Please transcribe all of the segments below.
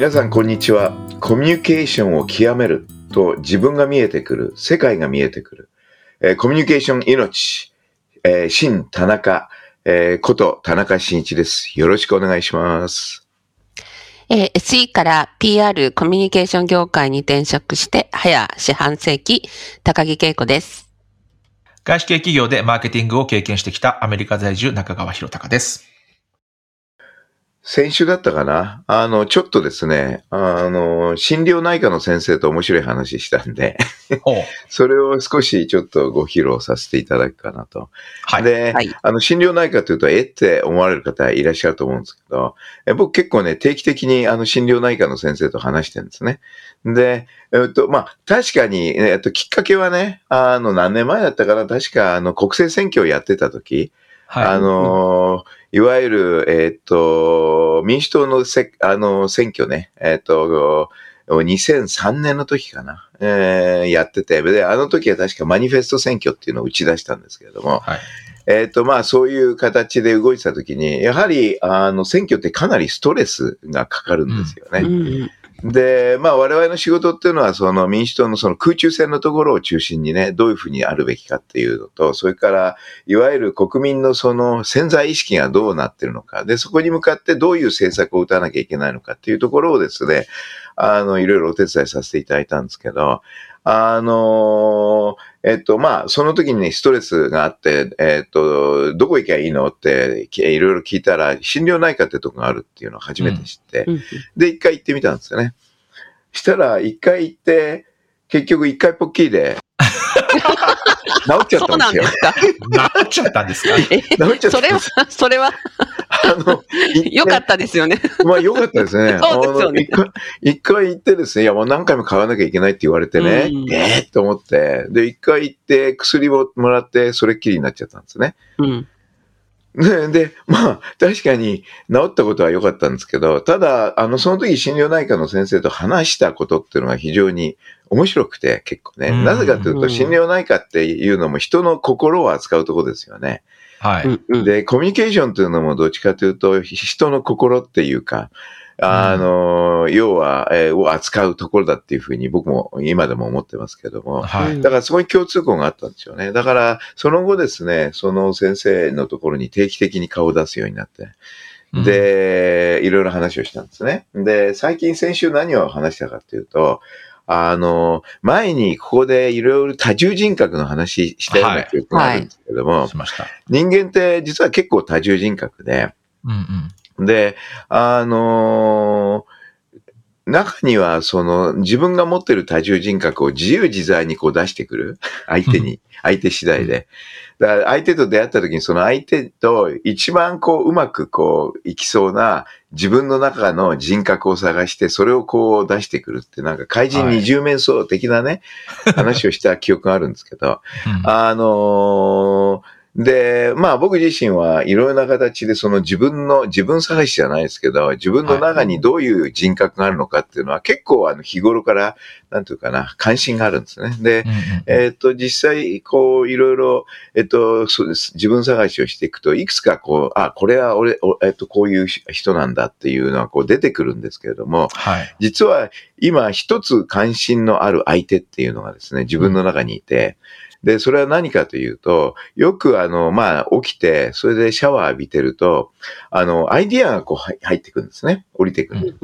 皆さんこんにちは。コミュニケーションを極めると自分が見えてくる、世界が見えてくる。えーコミュニケーション命、えー新田中、えーこと田中真一です。よろしくお願いします。えー SE から PR コミュニケーション業界に転職して早四半世紀、高木恵子です。外資系企業でマーケティングを経験してきたアメリカ在住中川博隆です。先週だったかな？あの、ちょっとですね、あの、心療内科の先生と面白い話したんで。それを少しちょっとご披露させていただくかなと。はい。で、はいあの、心療内科というと、えって思われる方いらっしゃると思うんですけど、え僕結構ね、定期的にあの、心療内科の先生と話してるんですね。で、えっと、まあ、確かに、えっと、きっかけはね、あの、何年前だったかな、確か、あの、国政選挙をやってた時、はい。あのーいわゆる、えっと、民主党のせ、あの、選挙ね、えっと、2003年の時かな、えーやってて、で、あの時は確かマニフェスト選挙っていうのを打ち出したんですけれども、はい。えっ、と、まあ、そういう形で動いてたときに、やはり、あの、選挙ってかなりストレスがかかるんですようね。んで、まあ、我々の仕事っていうのは、その民主党のその空中戦のところを中心にね、どういうふうにあるべきかっていうのと、それから、いわゆる国民のその潜在意識がどうなってるのか、で、そこに向かってどういう政策を打たなきゃいけないのかっていうところをですね、あの、いろいろお手伝いさせていただいたんですけど、あのえっと、まあ、その時にね、ストレスがあって、えっと、どこ行きゃいいのって、きいろいろ聞いたら、心療内科ってとこがあるっていうのを初めて知って、うんで、一回行ってみたんですよね。したら、一回行って、結局一回ポッキーで、治っちゃったんですよ。なんですか？なっちゃったんですかえ、治っちゃったそれはそれは？あの、良かったですよね。まあ良かったですね。そうですよね一回、行ってですね、いやもう何回も買わなきゃいけないって言われてね、うんえー、と思って、で、一回行って薬をもらって、それっきりになっちゃったんですね。うん。で、でまあ、確かに治ったことは良かったんですけど、ただ、あの、その時心療内科の先生と話したことっていうのが非常に面白くて、結構ね。うんなぜかというと、うん心療内科っていうのも人の心を扱うところですよね。はい。で、コミュニケーションというのもどっちかというと、人の心っていうか、あの、要は、えーを扱うところだっていうふうに僕も今でも思ってますけども、はい。うんだからそこに共通項があったんですよね。だから、その後ですね、その先生のところに定期的に顔を出すようになって、うん、で、いろいろ話をしたんですね。で、最近先週何を話したかっていうと、あの、前にここでいろいろ多重人格の話したような記憶があるんですけども、しました。人間って実は結構多重人格で、うんうん。で、あの中には、その、自分が持ってる多重人格を自由自在にこう出してくる。相手に、相手次第で。だから相手と出会った時にその相手と一番こううまくこういきそうな自分の中の人格を探してそれをこう出してくるってなんか怪人二重面相的なね、話をした記憶があるんですけど、うんあのーで、まあ僕自身はいろいろな形でその自分の、自分探しじゃないですけど、自分の中にどういう人格があるのかっていうのは結構あの日頃から、なんていうかな、関心があるんですね。で、えっ、と、実際、こう、いろいろ、えっ、と、そうです。自分探しをしていくと、いくつかこう、あ、これは俺、おえっ、と、こういう人なんだっていうのはこう出てくるんですけれども、はい。実は今一つ関心のある相手っていうのがですね、自分の中にいて、で、それは何かというと、よくあの、まあ、起きて、それでシャワー浴びてると、あの、アイディアがこう入入ってくるんですね。降りてくる。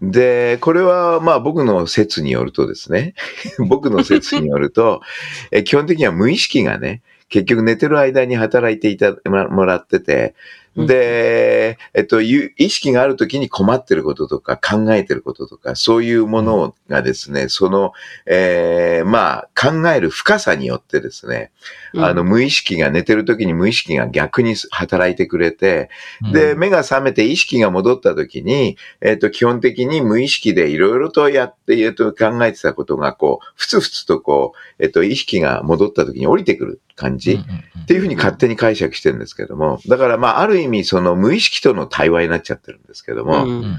で、これはまあ僕の説によるとですね、僕の説によると、え基本的には無意識がね、結局寝てる間に働いていたもらってて、で、えっと、意識があるときに困ってることとか考えてることとか、そういうものがですね、その、えーまあ、考える深さによってですね、あの、無意識が寝てるときに無意識が逆に働いてくれて、で、目が覚めて意識が戻ったときに、えっと、基本的に無意識でいろいろとやって、えっと、考えてたことが、こう、ふつふつとこう、えっと、意識が戻ったときに降りてくる感じ。っていうふうに勝手に解釈してるんですけども、だからまあある意味その無意識との対話になっちゃってるんですけども、うん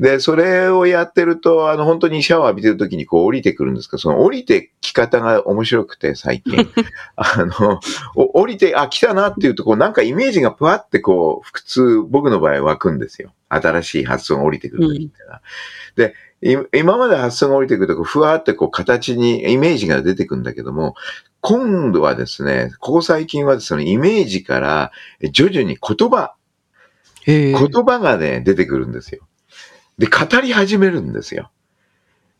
で、それをやってると、あの本当にシャワー浴びてる時にこう降りてくるんですけど、その降りてき方が面白くて最近。あの、お降りて、あ、来たなっていうと、こうなんかイメージがぷわってこう、普通僕の場合湧くんですよ。新しい発想が降りてくる時っていうのは。で、い今まで発想が降りてくると、こうふわってこう形にイメージが出てくるんだけども、今度はですね、ここ最近はそのイメージからえ徐々に言葉、言葉がね、出てくるんですよ。で、語り始めるんですよ。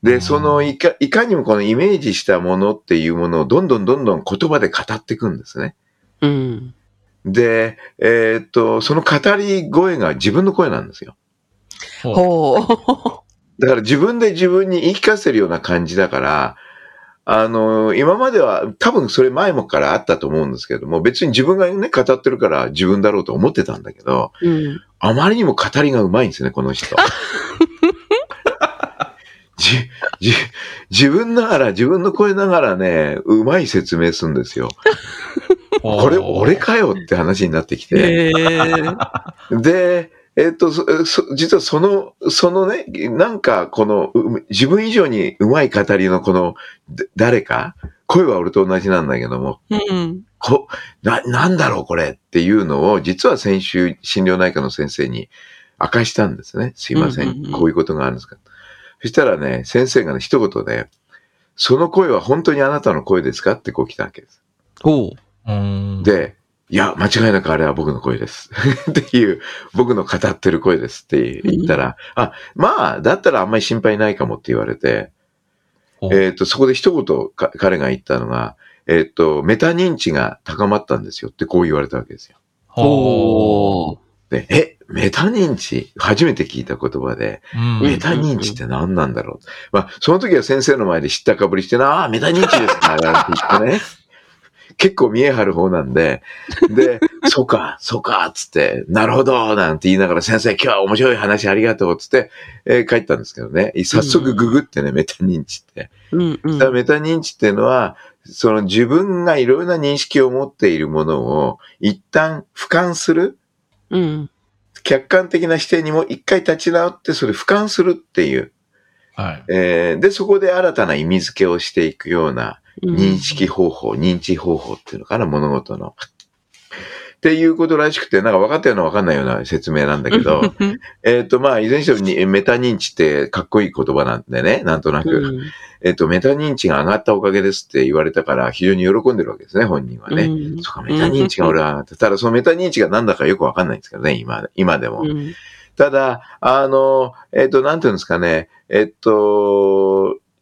で、うんそのいか、いかにもこのイメージしたものっていうものをどんどんどんどん言葉で語っていくんですね。うん。で、えーっと、その語り声が自分の声なんですよ。ほう。だから自分で自分に言い聞かせるような感じだから、あの、今までは多分それ前もからあったと思うんですけども、別に自分がね、語ってるから自分だろうと思ってたんだけど、うん。あまりにも語りがうまいんですね、この人。じ、じ、自分ながら、自分の声ながらね、うまい説明するんですよ。これ、俺かよって話になってきて。で、えっと、そそ実はその、そのね、なんかこの、う自分以上にうまい語りのこの、だ誰か？声は俺と同じなんだけども、うん。こ、な、なんだろうこれっていうのを、実は先週心療内科の先生に明かしたんですね。すいません。うんうんうんこういうことがあるんですか。そしたらね、先生がね、一言で、その声は本当にあなたの声ですか？ってこう来たわけです。ほう。うん、で、いや、間違いなくあれは僕の声です。っていう、僕の語ってる声ですって言ったら、あ、まあ、だったらあんまり心配ないかもって言われて、えっ、と、そこで一言か彼が言ったのが、えっ、と、メタ認知が高まったんですよってこう言われたわけですよ。ほで、え、メタ認知？初めて聞いた言葉で、うんメタ認知って何なんだろう？まあ、その時は先生の前で知ったかぶりしてな、ああ、メタ認知ですか、なんて言ってね。結構見え張る方なんで、で、そうか、そうか、つって、なるほど、なんて言いながら、先生、今日は面白い話ありがとう、つって、えー帰ったんですけどね。早速ググってね、メタ認知って。う。うんうん。だからメタ認知っていうのは、その自分がいろいろな認識を持っているものを一旦俯瞰する、うん。客観的な視点にも一回立ち直ってそれ俯瞰するっていう。はい。えーで、そこで新たな意味付けをしていくような認識方法、認知方法っていうのかな、物事の。っていうことらしくて、なんか分かったような分かんないような説明なんだけど、うんえっと、まあ、いずれにしてもにメタ認知ってかっこいい言葉なんでね、なんとなく。うんえっと、メタ認知が上がったおかげですって言われたから、非常に喜んでるわけですね、本人はね。うんそうか、メタ認知が俺は上がった。ただ、そのメタ認知が何だかよくわかんないんですけどね、今、今でも。うんただ、あの、えっと、なんていうんですかね、えっと、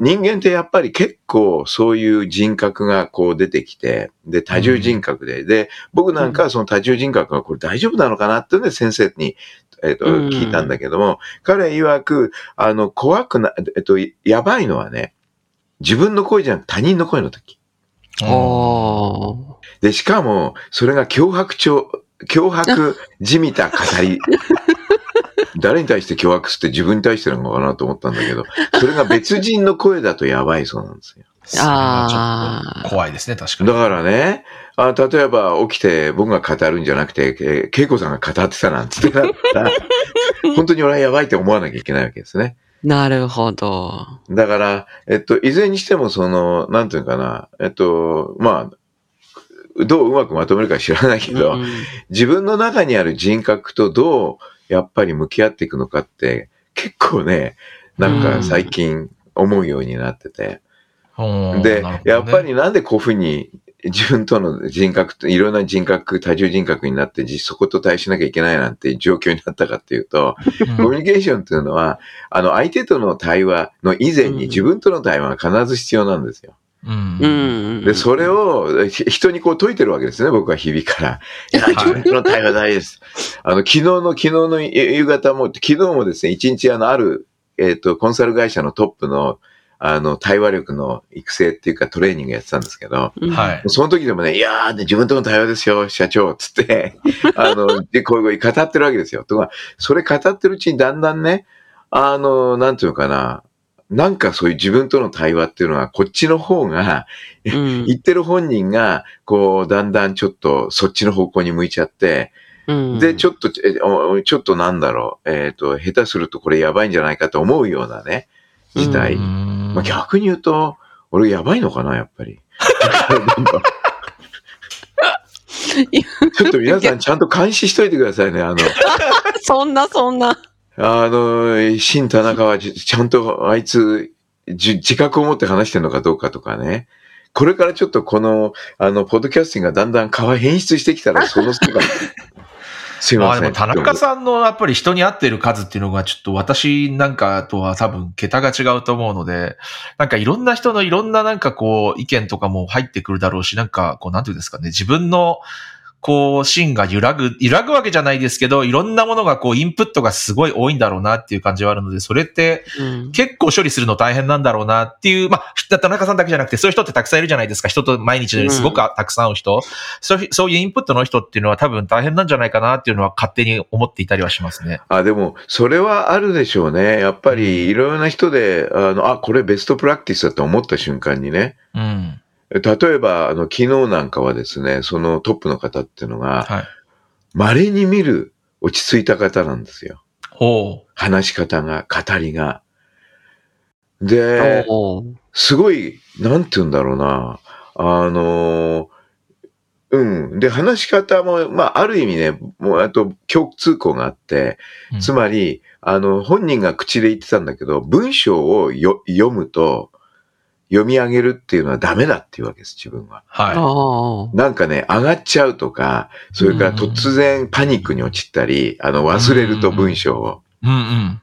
人間ってやっぱり結構そういう人格がこう出てきて、で、多重人格で、で、僕なんかはその多重人格がこれ大丈夫なのかなっていうので先生に、えっと、うん聞いたんだけども、彼曰く、あの、怖くな、えっと、やばいのはね、自分の声じゃなく他人の声の時。ほで、しかも、それが脅迫調、脅迫じみた語り。誰に対して脅迫すって自分に対してなのかなと思ったんだけど、それが別人の声だとやばいそうなんですよ。それはちょっと怖いですね、確かに。だからね、あ例えば起きて僕が語るんじゃなくて、えー恵子さんが語ってたなんつってなったら、本当に俺はやばいって思わなきゃいけないわけですね。う。なるほど。だから、えっと、いずれにしてもその、なんていうのかな、えっと、まあ、どううまくまとめるか知らないけど、うん自分の中にある人格とどうやっぱり向き合っていくのかって結構ね、なんか最近思うようになってて。うんで、ねやっぱりなんでこういうふうに自分との人格と、いろんな人格、多重人格になって、実そこと対しなきゃいけないなんて状況になったかっていうと、うんコミュニケーションっていうのは、あの、相手との対話の以前に自分との対話が必ず必要なんですよ。うんうん。で、それをひ人にこう解いてるわけですね、僕は日々から。いや、自分との対話大事です。あの、昨日の、昨日の夕方も、昨日もですね、一日あの、ある、えっ、と、コンサル会社のトップの、あの、対話力の育成っていうかトレーニングやってたんですけど、はい。その時でもね、いやー、ね、自分との対話ですよ、社長、つって、あの、で、こういう語ってるわけですよ。とか、それ語ってるうちにだんだんね、あの、なんていうのかな、なんかそういう自分との対話っていうのは、こっちの方が、うん言ってる本人が、こう、だんだんちょっとそっちの方向に向いちゃって、うんで、ちょっと、ちょっとなんだろう、えっ、と、下手するとこれやばいんじゃないかと思うようなね、事態。まあ、逆に言うと、俺やばいのかな、やっぱり。ちょっと皆さんちゃんと監視しといてくださいね。あの、そんな、そんな。あの、新田中はじちゃんとあいつ、じ自覚を持って話してるのかどうかとかね。これからちょっとこの、あの、ポッドキャスティングがだんだん変わ変質してきたら、その姿。すいません。まあでも田中さんのやっぱり人に会ってる数っていうのがちょっと私なんかとは多分桁が違うと思うので、なんかいろんな人のいろんななんかこう意見とかも入ってくるだろうし、なんかこうなんていうんですかね、自分のこう芯が揺らぐ、揺らぐわけじゃないですけど、いろんなものがこうインプットがすごい多いんだろうなっていう感じはあるので、それってうん結構処理するの大変なんだろうなっていう、まあ、田中さんだけじゃなくて、そういう人ってたくさんいるじゃないですか。人と毎日のようにすごくたくさん会う人、そういうそういうインプットの人っていうのは多分大変なんじゃないかなっていうのは勝手に思っていたりはしますね。あ、でも、それはあるでしょうね。やっぱり、いろいろな人で、あの、あ、これベストプラクティスだと思った瞬間にね。うん。例えば、あの、昨日なんかはですね、そのトップの方っていうのが、はい。稀に見る落ち着いた方なんですよ。ほ話し方が、語りが。で、すごい、なんて言うんだろうな。あの、うん。で、話し方も、まあ、ある意味ね、もう、あと、共通項があって、う。つまり、あの、本人が口で言ってたんだけど、文章をよ読むと、読み上げるっていうのはダメだっていうわけです、自分は。はあーなんかね、上がっちゃうとか、それから突然パニックに陥ったり、あの、忘れると文章を。い。うんうん。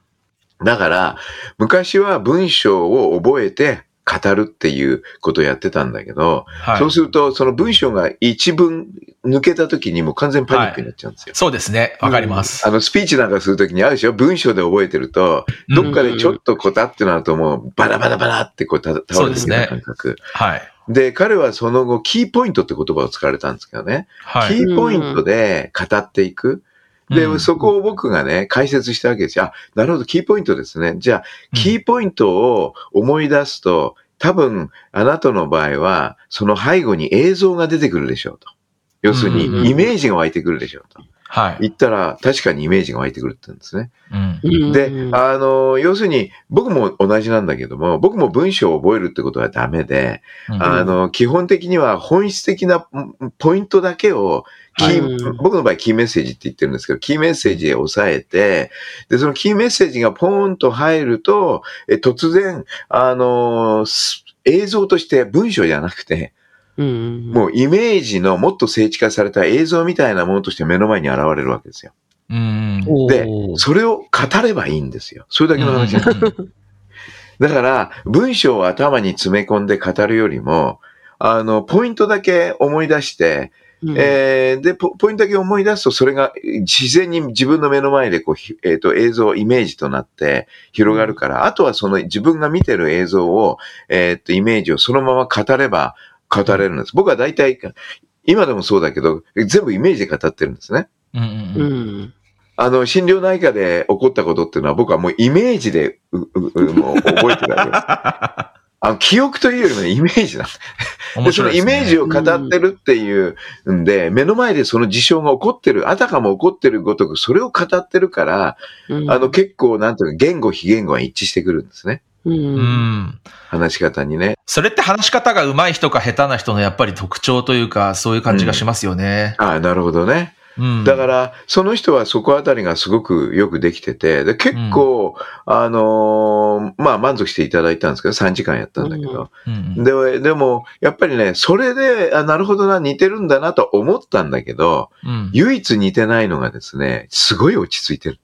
だから、昔は文章を覚えて語るっていうことをやってたんだけど、はい。そうすると、その文章が一文抜けた時にもう完全パニックになっちゃうんですよ。そうですね。わかります。あの、スピーチなんかするときにあるでしょ？文章で覚えてると、どっかでちょっとこたってなるともうバラバラバラってこうた倒れていくような感覚。はい。で、彼はその後、キーポイントって言葉を使われたんですけどね。はい。キーポイントで語っていく。で、うんそこを僕がね、解説したわけですよ。あ、なるほど、キーポイントですね。じゃあ、キーポイントを思い出すと、多分、あなたの場合は、その背後に映像が出てくるでしょうと。要するうんに、イメージが湧いてくるでしょうと。はい。言ったら、確かにイメージが湧いてくるって言うんですね。うん。うんで、あの、要するに、僕も同じなんだけども、僕も文章を覚えるってことはダメで、うんあの、基本的には本質的なうんポイントだけを、キ僕の場合キーメッセージって言ってるんですけど、キーメッセージで押さえて、で、そのキーメッセージがポーンと入ると、え突然、あの、す映像として文章じゃなくて、うんもうイメージのもっと精緻化された映像みたいなものとして目の前に現れるわけですよ。うん。でそれを語ればいいんですよ。それだけの話なんです。だから、文章を頭に詰め込んで語るよりも、あの、ポイントだけ思い出して、うんえーでポ、ポイントだけ思い出すと、それが自然に自分の目の前でこう、ひえっ、と、映像、イメージとなって広がるから、あとはその自分が見てる映像を、えっ、と、イメージをそのまま語れば語れるんです。僕は大体、今でもそうだけど、全部イメージで語ってるんですね。うんう。うんんあの、心療内科で起こったことっていうのは僕はもうイメージでう、う、うもう覚えてるわけです。あの、記憶というよりもねイメージなんですで、そのイメージを語ってるっていうんで、目の前でその事象が起こってる、あたかも起こってるごとく、それを語ってるから、うんあの、結構、なんていうか、言語、非言語が一致してくるんですね。ううんん。話し方にね。それって話し方が上手い人か下手な人のやっぱり特徴というか、そういう感じがしますよね。ああ、なるほどね。うん。だから、その人はそこあたりがすごくよくできてて、で結構、あのーまあ、満足していただいたんですけど、3時間やったんだけど。うんうん、で、でも、やっぱりね、それで、あ、なるほどな、似てるんだなと思ったんだけど、うん唯一似てないのがですね、すごい落ち着いてる。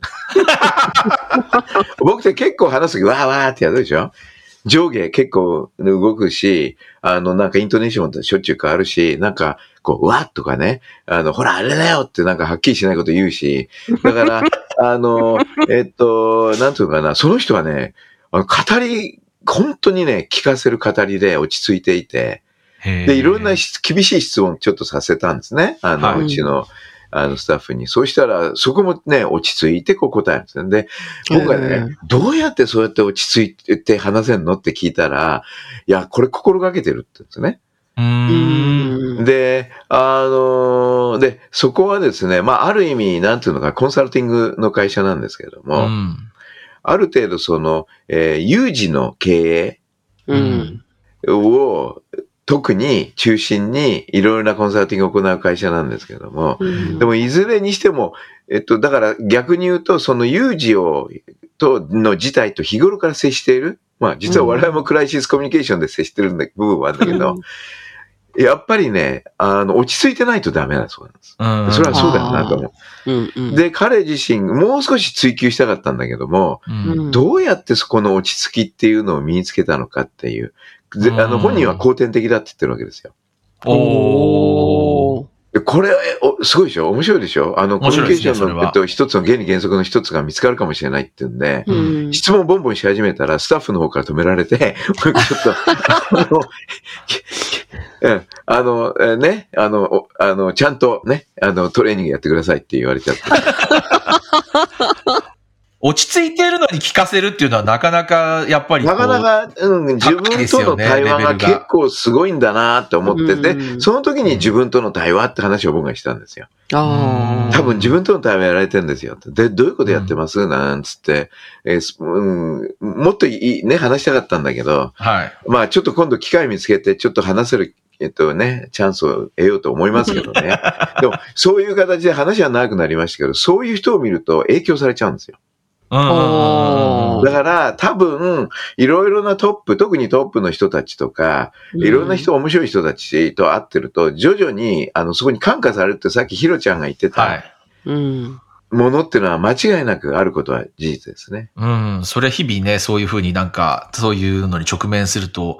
僕って結構話すとき、わーわーってやるでしょ？上下結構動くし、あの、なんかイントネーションってしょっちゅう変わるし、なんかこう、わっとかね、あの、ほら、あれだよってなんかはっきりしないこと言うし、だから、あの、えっと、なんていうのかな、その人はね、あの語り、本当にね、聞かせる語りで落ち着いていて、で、いろんな質厳しい質問ちょっとさせたんですね。あの、はいうちの、あの、スタッフに。そうしたら、そこもね、落ち着いてこう答えるんですね。で、僕はへね、どうやってそうやって落ち着いて話せんの？って聞いたら、いや、これ心がけてるって言うんですね。うーん。で、あので、そこはですね、まあ、ある意味、なんていうのか、コンサルティングの会社なんですけれどうも、ん。ある程度その、えー有事の経うん。営を、特に中心にいろいろなコンサルティングを行う会社なんですけれども、うんでもいずれにしても、えっと、だから逆に言うと、その有事を、と、の事態と日頃から接している。まあ実は我々もクライシスコミュニケーションで接してるんだ部分はあるんだけど、やっぱりね、あの、落ち着いてないとダメだそうなんです。うん。それはそうだよなと思うんうんう。で、彼自身、もう少し追求したかったんだけども、うん、どうやってそこの落ち着きっていうのを身につけたのかっていう。であの、うん本人は後天的だって言ってるわけですよ。おこれ、おすごいでしょ？面白いでしょあの、コミュニケーションの、えっと、一つの原理原則の一つが見つかるかもしれないっていうんで、うん質問ボンボンし始めたら、スタッフの方から止められて、ちょっと、あの、うんあの、えーね、あの、あの、ちゃんとね、あの、トレーニングやってくださいって言われちゃって。落ち着いてるのに聞かせるっていうのはなかなか、やっぱり。なかなか、うん、自分との対話が結構すごいんだなって思ってて、うんその時に自分との対話って話を僕がしたんですよ。あー多分自分との対話やられてるんですよ。で、どういうことやってます？なんつって、えーすうん、もっといいね、話したかったんだけど、はい。まあちょっと今度機会見つけて、ちょっと話せる、えっとね、チャンスを得ようと思いますけどね。でも、そういう形で話は長くなりましたけど、そういう人を見ると影響されちゃうんですよ。だから、多分、いろいろなトップ、特にトップの人たちとか、いろんな人、面白い人たちと会ってると、徐々に、あの、そこに感化されるってさっきヒロちゃんが言ってはたい。うん。ものっていうのは間違いなくあることは事実ですね。うん。それ日々ね、そういうふうになんか、そういうのに直面すると、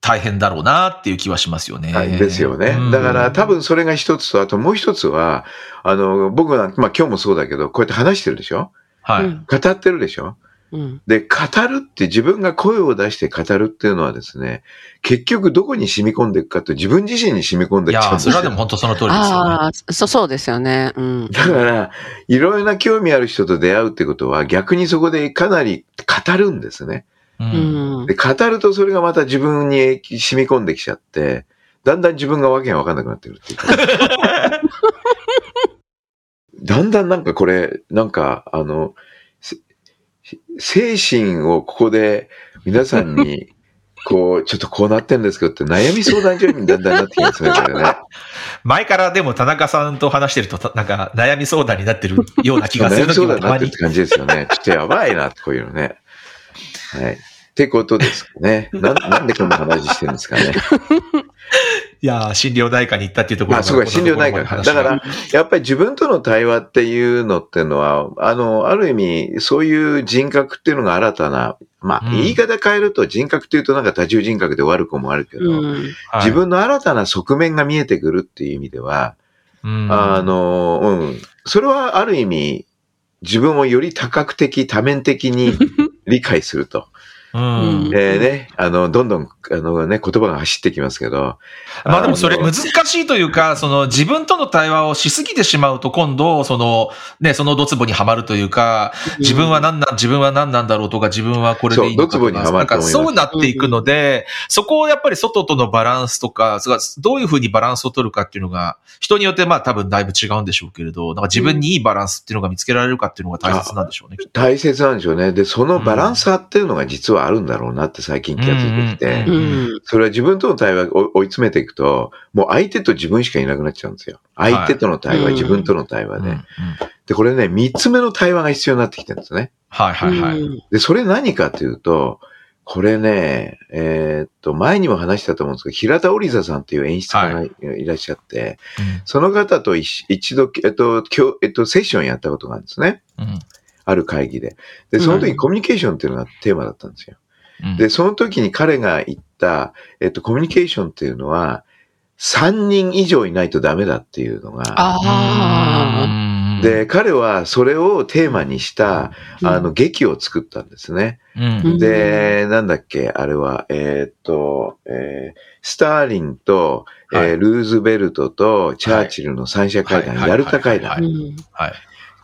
大変だろうなっていう気はしますよね。はい、ですよねうん。だから多分それが一つと、あともう一つは、あの、僕は、まあ今日もそうだけど、こうやって話してるでしょ？はい。うん語ってるでしょ？うん。で、語るって自分が声を出して語るっていうのはですね、結局どこに染み込んでいくかと自分自身に染み込んでいちゃうんですよ。それはでも本当その通りですよね。ああ、そそうですよね。うん。だから、いろいろな興味ある人と出会うってことは逆にそこでかなり語るんですね。う。うんんで、。語るとそれがまた自分に染み込んできちゃって、だんだん自分がわけがわかんなくなってくるっていうか。だんだんなんかこれ、なんか、あの、せ精神をここで皆さんに、こう、ちょっとこうなってんですけどって悩み相談所にだんだんなってきますね、これね。前からでも田中さんと話してると、たなんか悩み相談になってるような気がす悩る時み相談になってるって感じですよね。ちょっとやばいな、こういうのね。はい。ってことですかね。なんなんでこんな話してるんですかね。いやー、心療内科に行ったっていうところあ、そうか、心療内科か。だから、やっぱり自分との対話っていうのっていうのは、あの、ある意味、そういう人格っていうのが新たな、まあ、うん言い方変えると人格っていうとなんか多重人格で悪くもあるけど、うん。自、分の新たな側面が見えてくるっていう意味では、うんあ、の、うん。それはある意味、自分をより多角的、多面的に理解すると。うんね、あの、どんどん、あのね、言葉が走ってきますけど。まあでもそれ難しいというか、その自分との対話をしすぎてしまうと今度、そのね、そのドツボにはまるというか、自分は何なん、自分は何なんだろうとか、自分はこれでいいのかとかそうドツボにはまると思いますなんかそうなっていくので、そこをやっぱり外とのバランスとか、どういうふうにバランスを取るかっていうのが、人によってまあ多分だいぶ違うんでしょうけれど、なんか自分にいいバランスっていうのが見つけられるかっていうのが大切なんでしょうね。大切なんでしょうね。で、そのバランス差っていうのが実はあるんだろうなって最近気がついてきて。それは自分との対話を追い詰めていくと、もう相手と自分しかいなくなっちゃうんですよ。相手との対話、はい自分との対話で。で、これね、三つ目の対話が必要になってきてるんですね。はいはいはい。うんで、それ何かというと、これね、えーっと、前にも話したと思うんですけど、平田織座さんっていう演出家がいいらっしゃって、その方と一一度、えっと、今日、えっと、セッションやったことがあるんですね。うんうんある会議で。で、その時コミュニケーションっていうのがテーマだったんですよ。うん。で、その時に彼が言った、えっと、コミュニケーションっていうのは、3人以上いないとダメだっていうのが。で、彼はそれをテーマにした、あの、劇を作ったんですね。うん。で、なんだっけ、あれは、えーっと、えースターリンと、えーはいルーズベルトとチャーチルの三者会談、はい。ヤルタ会談。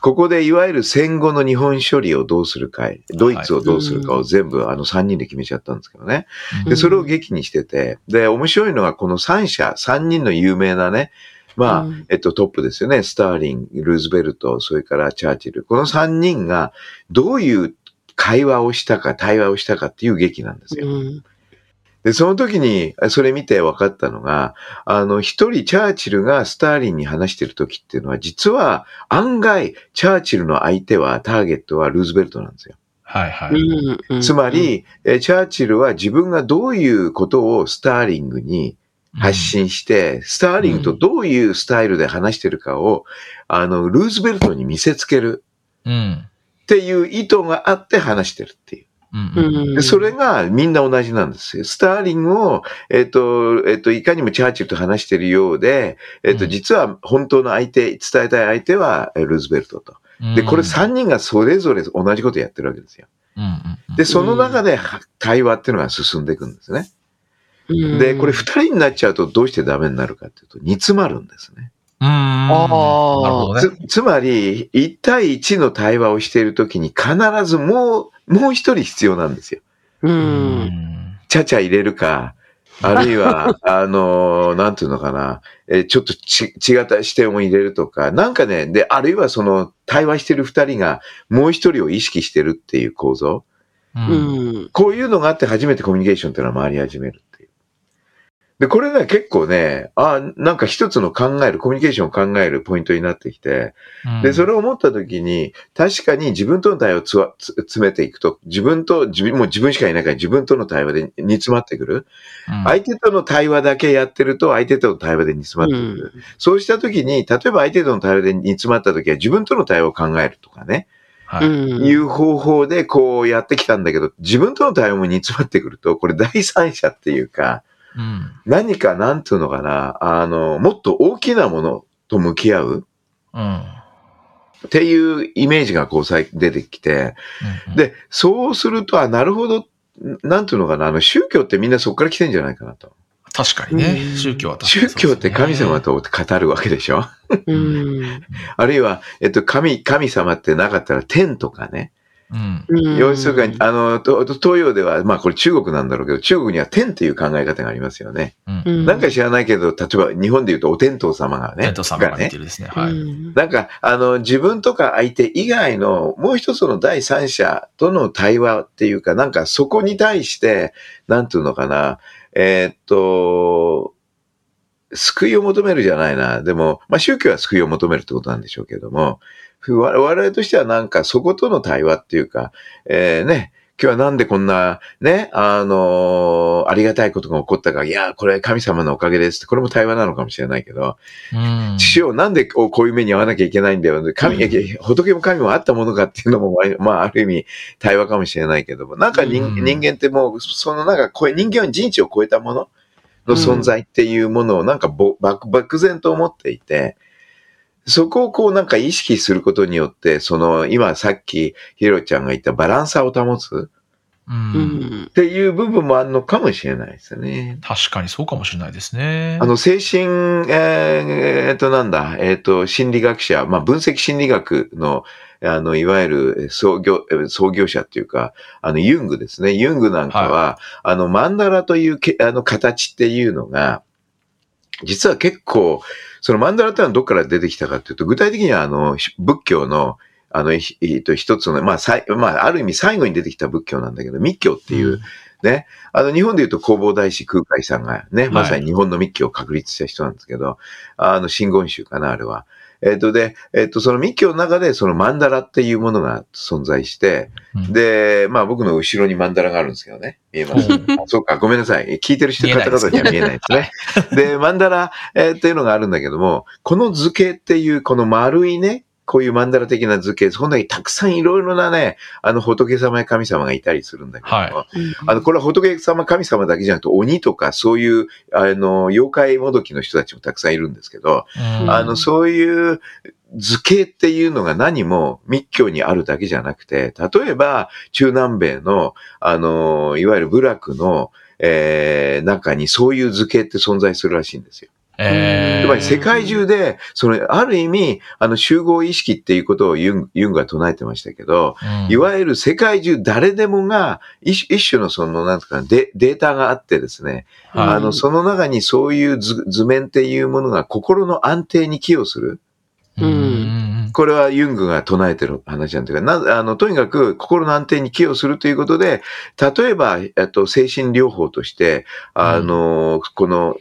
ここでいわゆる戦後の日本処理をどうするか、ドイツをどうするかを全部あの3人で決めちゃったんですけどね。で、それを劇にしてて、で、面白いのはこの3社、3人の有名なね、まあ、うんえっと、トップですよね。スターリン、ルーズベルト、それからチャーチル。この3人がどういう会話をしたか、対話をしたかっていう劇なんですよ。うんで、その時に、それ見て分かったのが、あの、一人チャーチルがスターリンに話してる時っていうのは、実は案外、チャーチルの相手は、ターゲットはルーズベルトなんですよ。はいはい。つまり、えチャーチルは自分がどういうことをスターリングに発信して、スターリングとどういうスタイルで話してるかを、あの、ルーズベルトに見せつけるうん。っていう意図があって話してるっていう。うんううんんでそれがみんな同じなんですよ。スターリングを、えっ、と、えっ、と、いかにもチャーチルと話してるようで、えっ、と、うん実は本当の相手、伝えたい相手はえールーズベルトと。うんで、これ3人がそれぞれ同じことやってるわけですよ。で、その中では会話っていうのが進んでいくんですね。うんで、これ2人になっちゃうとどうしてダメになるかっていうと、煮詰まるんですね。あーなるほどね。つつまり、1対1の対話をしているときに必ずもう、もう一人必要なんですよ。う。うんん。ちゃちゃ入れるか、あるいは、あの、なんていうのかな、えーちょっとち違った視点を入れるとか、なんかね、で、あるいはその、対話してる二人がもう一人を意識してるっていう構造。う。うんん。こういうのがあって初めてコミュニケーションっていうのは回り始めるっていう。で、これね、結構ね、あなんか一つの考える、コミュニケーションを考えるポイントになってきて、で、それを思ったときに、確かに自分との対話をつわつ詰めていくと、自分と、自分、もう自分しかいないから自分との対話で煮詰まってくる。うん相手との対話だけやってると、相手との対話で煮詰まってくる。そうしたときに、例えば相手との対話で煮詰まったときは、自分との対話を考えるとかね、はい。うん。いう方法でこうやってきたんだけど、自分との対話も煮詰まってくると、これ第三者っていうか、うん。何かなんていうのかな、あの、もっと大きなものと向き合ううん。っていうイメージがこう最近出てきて、うん、で、そうすると、あ、なるほど、なんていうのかな、あの、宗教ってみんなそこから来てんじゃないかなと。確かにねう。ん宗教は確かに宗教って神様と。と語るわけでしょうん。あるいは、えっと、神、神様ってなかったら天とかね。要するに、あの、と東洋では、まあこれ中国なんだろうけど、中国には天という考え方がありますよね。うん。うんなんか知らないけど、例えば日本で言うとお天道様がね。テント様ががね。似てるですね。はい。うんなんか、あの、自分とか相手以外のもう一つの第三者との対話っていうか、なんかそこに対して、なんていうのかな、えーっと、救いを求めるじゃないな。でも、まあ宗教は救いを求めるってことなんでしょうけども、我我々としてはなんかそことの対話っていうか、えーね、今日はなんでこんな、ね、あのありがたいことが起こったか、いや、これ神様のおかげですって、これも対話なのかもしれないけど、うん。師匠、なんでこうこういう目に遭わなきゃいけないんだよ。神、仏も神もあったものかっていうのも、まあ、ある意味、対話かもしれないけども、なんか人,、うん。人間ってもう、そのなんか、人間は人知を超えたものの存在っていうものをなんか漠然と思っていて、そこをこうなんか意識することによって、その、今さっきヒロちゃんが言ったバランサーを保つ？う。うんん。っていう部分もあるのかもしれないですね。確かにそうかもしれないですね。あの、精神、えーえと、なんだ、えーっと、心理学者、まあ、分析心理学の、あの、いわゆる創業、えー創業者っていうか、あの、ユングですね。ユングなんかは、あの、マンダラというけ、あの、形っていうのが、実は結構、そのマンダラってのはどこから出てきたかっていうと、具体的には、あの、ひ仏教の、あの、ひえーっと、一つの、まあ、さいまあ、ある意味最後に出てきた仏教なんだけど、密教っていう、ね。あの、日本で言うと弘法大師空海さんがね、まさに日本の密教を確立した人なんですけど、あの、真言宗かな、あれは。えっ、と、で、えっ、と、その密教の中で、そのマンダラっていうものが存在して、うんで、まあ僕の後ろにマンダラがあるんですけどね。見えます、あそうか、ごめんなさい。聞いてる人方々には見えないですね。で、マンダラ、えーっていうのがあるんだけども、この図形っていう、この丸いね、こういう曼荼羅的な図形、そんなにたくさんいろいろなね、あの仏様や神様がいたりするんだけども、はあの、これは仏様、神様だけじゃなくて、鬼とかそういう、あの、妖怪もどきの人たちもたくさんいるんですけど、うん。あの、そういう図形っていうのが何も密教にあるだけじゃなくて、例えば中南米の、あの、いわゆる部落の、えー、中にそういう図形って存在するらしいんですよ。えー。つまり世界中で、その、ある意味、あの、集合意識っていうことをユンユングは唱えてましたけど、うん。いわゆる世界中誰でもが一一種のその、なんとかデデータがあってですね、はい。あの、その中にそういう図図面っていうものが心の安定に寄与する。うん。うん。これはユングが唱えてる話なんていうか、なあの、とにかく心の安定に寄与するということで、例えば、えっと、精神療法として、あの、この、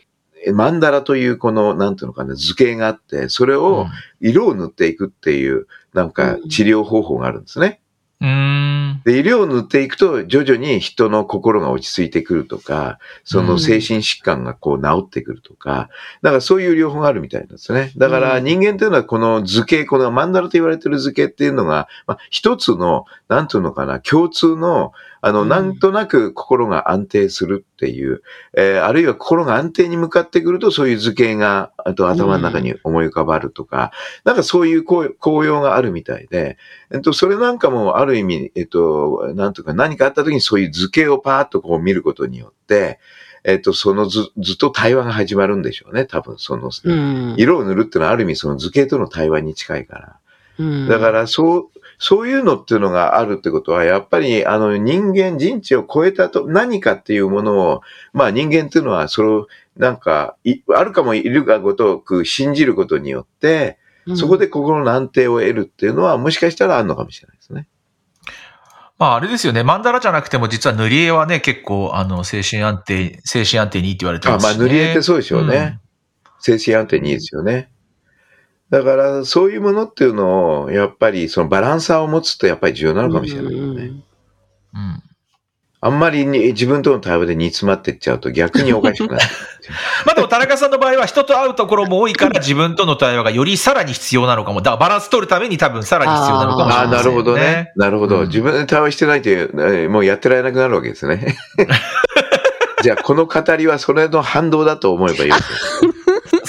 マンダラというこの、なんていうのかな、図形があって、それを色を塗っていくっていう、なんか治療方法があるんですね。うん。で、色を塗っていくと、徐々に人の心が落ち着いてくるとか、その精神疾患がこう治ってくるとか、だからそういう療法があるみたいなんですね。だからうん人間というのはこの図形、このマンダラと言われてる図形っていうのが、まあ、一つの、なんていうのかな、共通の、あの、うん。なんとなく心が安定するっていう、えーあるいは心が安定に向かってくると、そういう図形が、あと頭の中に思い浮かばるとか、なんかそういう効効用があるみたいで、えっと、それなんかもある意味、えっと、なんとか何かあった時にそういう図形をパーッとこう見ることによって、えっと、その図、図と対話が始まるんでしょうね、多分その、うん。色を塗るっていうのはある意味その図形との対話に近いから。うん。だから、そう、そういうのっていうのがあるってことは、やっぱり、あの、人間、人知を超えたと、何かっていうものを、まあ人間っていうのは、それを、なんか、いあるかもいるがごとく信じることによって、そこで心の安定を得るっていうのは、もしかしたらあるのかもしれないですね。まああれですよね。マンダラじゃなくても実は塗り絵はね、結構あの精神安定、精神安定にいいって言われてあますし、ね。まあ、塗り絵ってそうでしょうね。精神安定にいいですよね。だから、そういうものっていうのを、やっぱり、そのバランサーを持つとやっぱり重要なのかもしれないよね。うん。あんまりに自分との対話で煮詰まっていっちゃうと逆におかしくなる。まあでも田中さんの場合は人と会うところも多いから自分との対話がよりさらに必要なのかも。だからバランス取るために多分さらに必要なのかもしああ、れませんよね。なるほどね。なるほど。うん自分で対話してないともうやってられなくなるわけですね。じゃあ、この語りはそれの反動だと思えばいいわけです。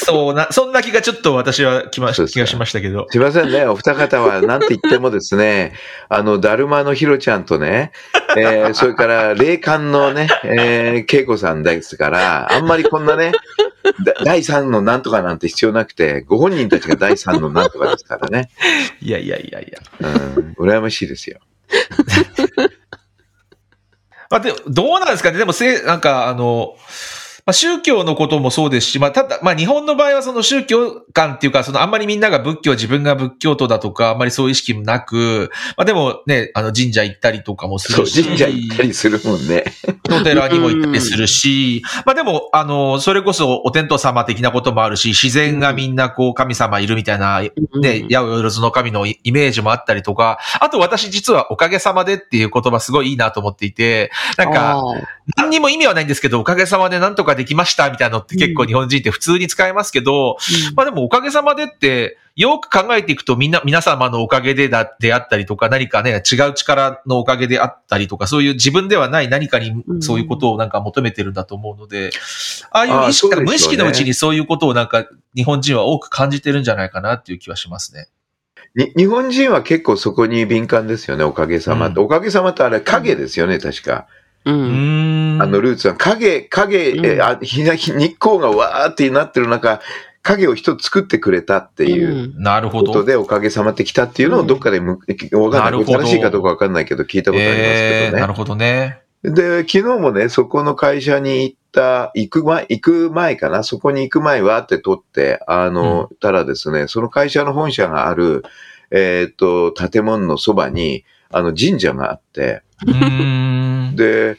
そうな、そんな気がちょっと私は気まそうですか気がしましたけど。すいませんね。お二方は何て言ってもですね、あの、だるまのひろちゃんとね、えーそれから、霊感のね、えー、恵子さんですから、あんまりこんなね、だ第三のなんとかなんて必要なくて、ご本人たちが第三のなんとかですからね。いやいやいやいや。うん、羨ましいですよ。まあで、どうなんですかねでもせ、なんかあの、まあ、宗教のこともそうですし、まあ、ただ、まあ、日本の場合はその宗教観っていうか、そのあんまりみんなが仏教、自分が仏教徒だとか、あんまりそういう意識もなく、まあ、でもね、あの神社行ったりとかもするし。神社行ったりするもんね。お寺にも行ったりするし、まあでも、あの、それこそお天道様的なこともあるし、自然がみんなこう神様いるみたいな、ね、八百万の神のイメージもあったりとか、あと私実はおかげさまでっていう言葉すごいいいなと思っていて、なんか、何にも意味はないんですけど、おかげさまでなんとかできましたみたいなのって結構日本人って普通に使いますけど、まあでもおかげさまでって、よく考えていくとみんな、皆様のおかげでだ、であったりとか、何かね、違う力のおかげであったりとか、そういう自分ではない何かにうんそういうことをなんか求めてるんだと思うので、ああいう意識、ね無意識のうちにそういうことをなんか日本人は多く感じてるんじゃないかなっていう気はしますね。に日本人は結構そこに敏感ですよね、おかげさまって。うんおかげさまってあれ影ですよね、確か。う。うんん。あのルーツは影、影、うんえあ日な日日光がわーってなってる中、影を一つ作ってくれたっていう。なるほど。ことでおかげさまってきたっていうのをどっかでむ、わかんない。正しいかどうかわかんないけど聞いたことありますけどね。えーなるほどね。で、昨日もね、そこの会社に行った、行く前、行く前かな、そこに行く前はって撮って、あの、たらですね、その会社の本社がある、えっ、と、建物のそばに、あの、神社があって、うーん。で、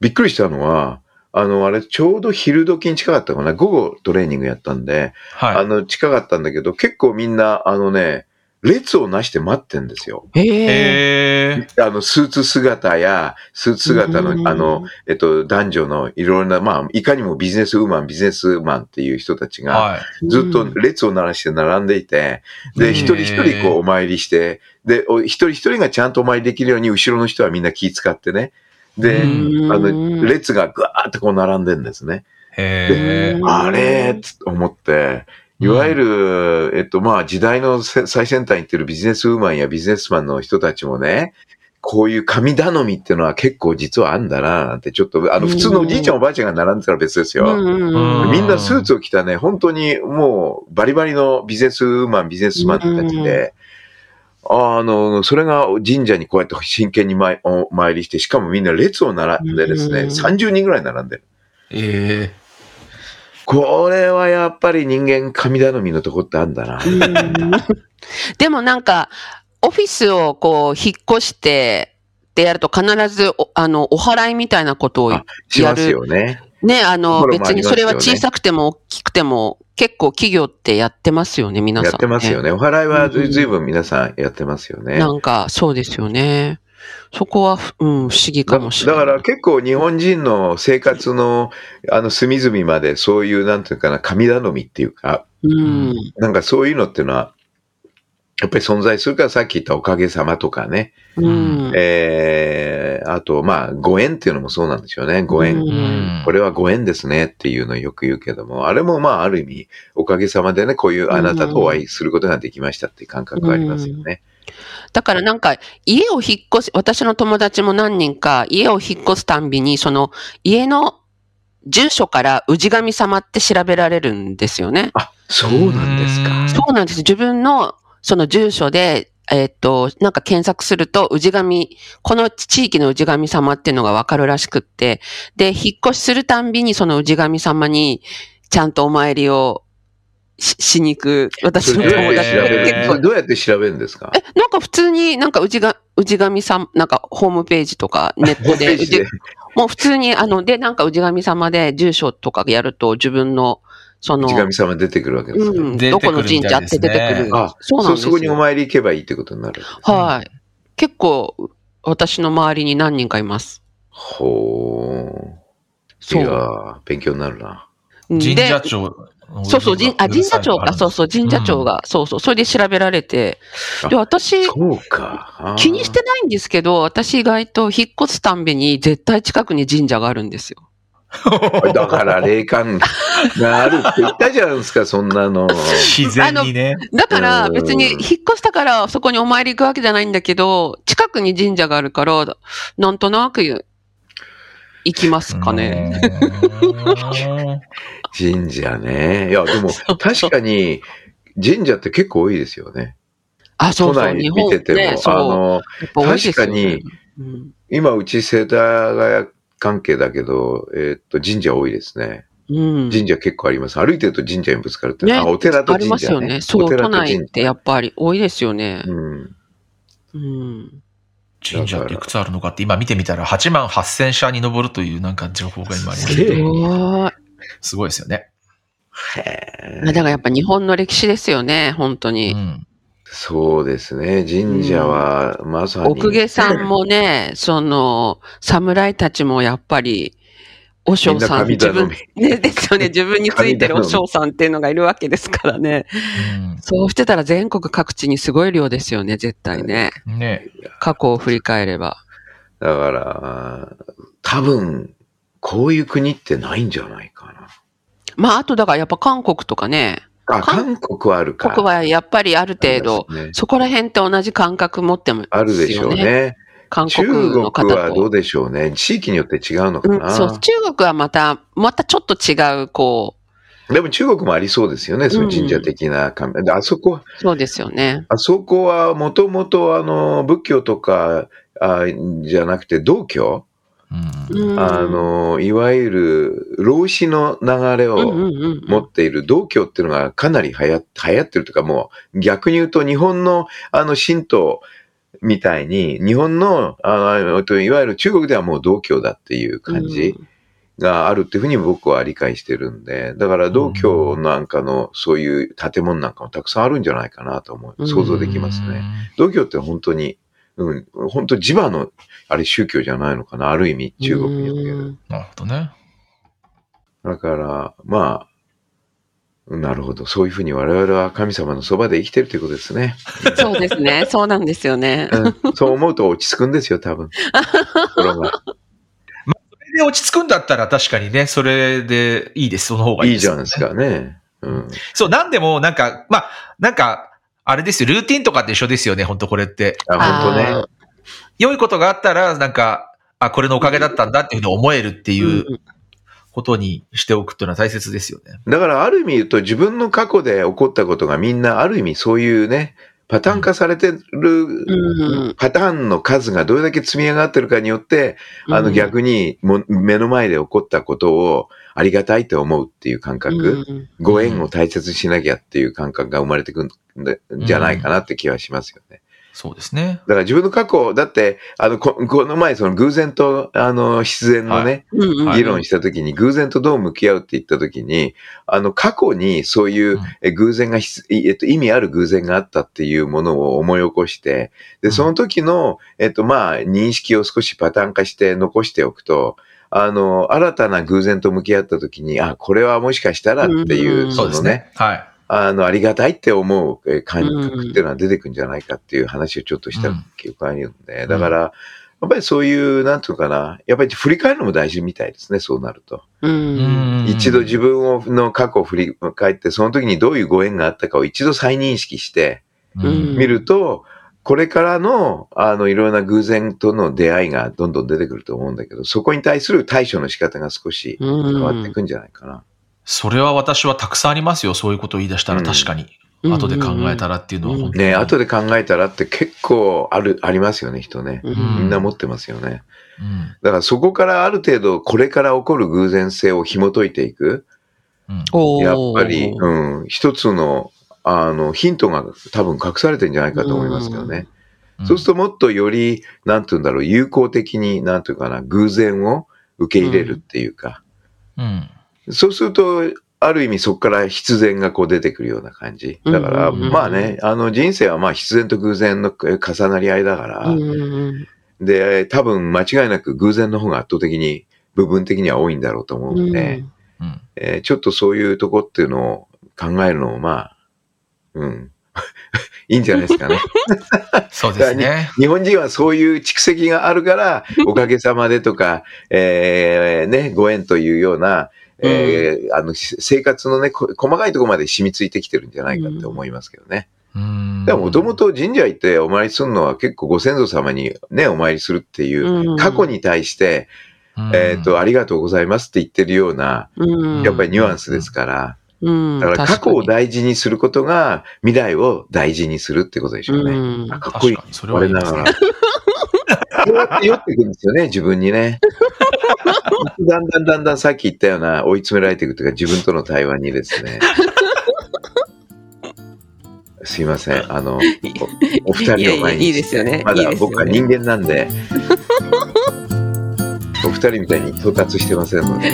びっくりしたのは、あの、あれ、ちょうど昼時に近かったかな、午後トレーニングやったんで、はい。あの、近かったんだけど、結構みんな、あのね、列をなして待ってんですよ。へ。あの、スーツ姿や、スーツ姿うんの、あの、えっと、男女のいろいろな、まあ、いかにもビジネスウーマン、ビジネスマンっていう人たちが、はい。ずっと列をならして並んでいて、で、うん一人一人こうお参りして、で、お一人一人がちゃんとお参りできるように、後ろの人はみんな気使ってね。で、うんあの、列がぐわーってこう並んでんですね。へあれつと思って、いわゆる、えっと、まあ、時代のせ最先端に行ってるビジネスウーマンやビジネスマンの人たちもね、こういう神頼みっていうのは結構実はあんだな、なんて、ちょっと、あの、普通のおじいちゃんおばあちゃんが並んでたら別ですよ。うんみんなスーツを着たね、本当にもうバリバリのビジネスウーマン、ビジネスマンたちで、あの、それが神社にこうやって真剣に参お参りして、しかもみんな列を並んでですね、うん30人ぐらい並んでる。ええ。これはやっぱり人間神頼みのとこってあんだな。うん でもなんか、オフィスをこう、引っ越して、でやると必ずお、あの、お祓いみたいなことをあしますよね。ね、あの、別にそれは小さくても大きくても、結構企業ってやってますよね、皆さん、やってますよね。お祓いはずうんずいぶん皆さんやってますよね。なんか、そうですよね。そこは、うん、不思議かだもしれない。だから結構日本人の生活のあの隅々までそういうなんていうかな神頼みっていうか、うん。なんかそういうのっていうのはやっぱり存在するからさっき言ったおかげさまとかね、うん。えー、あとまあご縁っていうのもそうなんですよね。ご縁。うんうん。これはご縁ですねっていうのをよく言うけども、あれもまあある意味おかげさまでね、こういうあなたとお会いすることができましたっていう感覚がありますよね。だからなんか、家を引っ越し、私の友達も何人か、家を引っ越すたんびに、その、家の住所から氏神様って調べられるんですよね。あ、そうなんですか。そうなんです。自分の、その住所で、えっと、なんか検索すると、氏神、この地域の氏神様っていうのがわかるらしくって、で、引っ越しするたんびにその氏神様に、ちゃんとお参りをししに行く、私のそれどうやって友達が調べる結構どうやって調べるんですか？え、なんか普通になんか氏が、氏神さん、なんかホームページとかネットで、で氏もう普通にあの、で、なんか氏神様で住所とかやると自分の、その、内神様出てくるわけですか、うん、どこの神社って出てくる。あ、そうなんですよ。そこにお参り行けばいいってことになる。はい。結構、私の周りに何人かいます。ほう。そういやー勉強になるな。神で社長。そうそう、神あ神社長か、そうそう、神社長が、そうそう、それで調べられて、で、あ私、そうか。あー。気にしてないんですけど、私意外と引っ越すたんびに絶対近くに神社があるんですよ。だから霊感があるって言ったじゃないですか、そんなの。自然にね。だからうん。別に引っ越したからそこにお参り行くわけじゃないんだけど、近くに神社があるから、なんとなく行きますかね。うん。神社ね。いや、でも 確かに神社って結構多いですよね。あ、そうそう、都内日本見てても。ね、そう。あの、ね確かに、うん今うち世田谷関係だけど、えーっと、神社多いですね。うん。神社結構あります。歩いてると神社にぶつかるって。ねあ、お寺とあり神社、ね。ますよね。そう、お寺都内ってやっぱり多いですよね。うん。うん。神社っていくつあるのかって今見てみたら8万8000社に上るというなんか情報が今ありましすげえて、おーすごいですよね。へだからやっぱ日本の歴史ですよね、本当うに。ん。そうですね。神社は、まさに。奥下さんもね、その、侍たちもやっぱり、お嬢さん、自みんな神頼分み、ね、ですよね、自分についてるお嬢さんっていうのがいるわけですからね。そうしてたら全国各地にすごい量ですよね、絶対ね。うん。ね過去を振り返れば。だから、多分、こういう国ってないんじゃないかな。まあ、あとだからやっぱ韓国とかね、あ、韓韓国はあるか。ここはやっぱりある程度、ねそこら辺って同じ感覚持ってますよね。あるでしょうね。韓中国の方国はどうと。でしょうね。地域によって違うのかな。うん、そう、中国はまた、またちょっと違う、こでも中国もありそうですよね。その神社的な感じ、であそこ、う、そうですよね。あそこはもともとあの、仏教とか、あじゃなくて道教、うん。うんあ、の、いわゆる老子の流れを持っている道教っていうのがかなり流行流行ってるというかもう逆に言うと日本のあの神道みたいに日本のあいわゆる中国ではもう道教だっていう感じがあるっていうふうに僕は理解してるんで、だから道教なんかのそういう建物なんかもたくさんあるんじゃないかなと思う。想像できますね。道教って本当に、うん、本当地場の、あれ宗教じゃないのかな、ある意味中国における。うんなるほどね。だから、まあ、なるほど。そういうふうに我々は神様のそばで生きてるということですね。そうですね。そうなんですよね。うんそう思うと落ち着くんですよ、多分。心がそれで落ち着くんだったら確かにね、それでいいです。その方がいいです、いいじゃないです。かね。うん。そう、なんでも、なんか、まあ、なんか、あれですよ、ルーティンとかって一緒ですよね、本当これって。あ、本当ねあ。良いことがあったら、なんか、あ、これのおかげだったんだっていうふうに思えるっていううんことにしておくっていうのは大切ですよね。だからある意味言うと自分の過去で起こったことがみんなある意味そういうね、パターン化されてうるんパターンの数がどれだけ積み上がってるかによって、あのうん逆にも目の前で起こったことをありがたいと思うっていう感覚、うんご縁を大切にしなきゃっていう感覚が生まれてくるんじゃないかなって気はしますよね。そうですね。だから自分の過去、だって、あの、ここの前その偶然と、あの、必然のね、うんうんはい議論したときに、偶然とどう向き合うって言ったときに、あの、過去にそういう偶然がひつ、えっと、意味ある偶然があったっていうものを思い起こして、で、うんその時の、えっと、まあ、認識を少しパターン化して残しておくと、あの、新たな偶然と向き合ったときに、あ、これはもしかしたらっていうう、んそのね、そうですね。はい。あの、ありがたいって思うえー感覚っていうのは出てくるんじゃないかっていう話をちょっとした記憶があるん。で、だから、やっぱりそういう、なんていうのかな、やっぱり振り返るのも大事みたいですね、そうなると。うん。一度自分をの過去を振り返って、その時にどういうご縁があったかを一度再認識してうん。みると、これからの、あの、いろんな偶然との出会いがどんどん出てくると思うんだけど、そこに対する対処の仕方が少し変わっていくんじゃないかな。それは私はたくさんありますよ。そういうことを言い出したらうん確かに。うん後で考えたらっていうのは本当に。ね、後で考えたらって結構ある、ありますよね、人ね。うんみんな持ってますよね。うん。だからそこからある程度、これから起こる偶然性を紐解いていく。うん。やっぱり、うん、一つの、あの、ヒントが多分隠されてるんじゃないかと思いますけどね。そうするともっとより、なんていうんだろう、有効的に、なんていうかな、偶然を受け入れるっていうか。うん。そうすると、ある意味そこから必然がこう出てくるような感じ。だから、うんうんうんまあね、あの人生はまあ必然と偶然のえ重なり合いだから、うんうんで、多分間違いなく偶然の方が圧倒的に、部分的には多いんだろうと思ううんので、うん。えーちょっとそういうとこっていうのを考えるのもまあ、うん、いいんじゃないですかね。そうですね。日本人はそういう蓄積があるから、おかげさまでとか、えーね、ご縁というような、えーあの、し生活のね、こ細かいところまで染みついてきてるんじゃないかって思いますけどね。うん。でも、もともと神社行ってお参りするのは結構ご先祖様にね、お参りするっていう、うん。過去に対して、うん、えっ、と、ありがとうございますって言ってるような、うん。やっぱりニュアンスですから、うん。だから過去を確大事にすることが未来を大事にするってことでしょうね。うん。あかっこいい。それはいいですね。我ながら。こうやって酔っていくんですよね、自分にね。だんだんだんだんさっき言ったような追い詰められていくというか、自分との対話にですね。すいません、あの、おお二人の前に。いやいですよねまだ僕は人間なんで、お二人みたいに到達してませんので。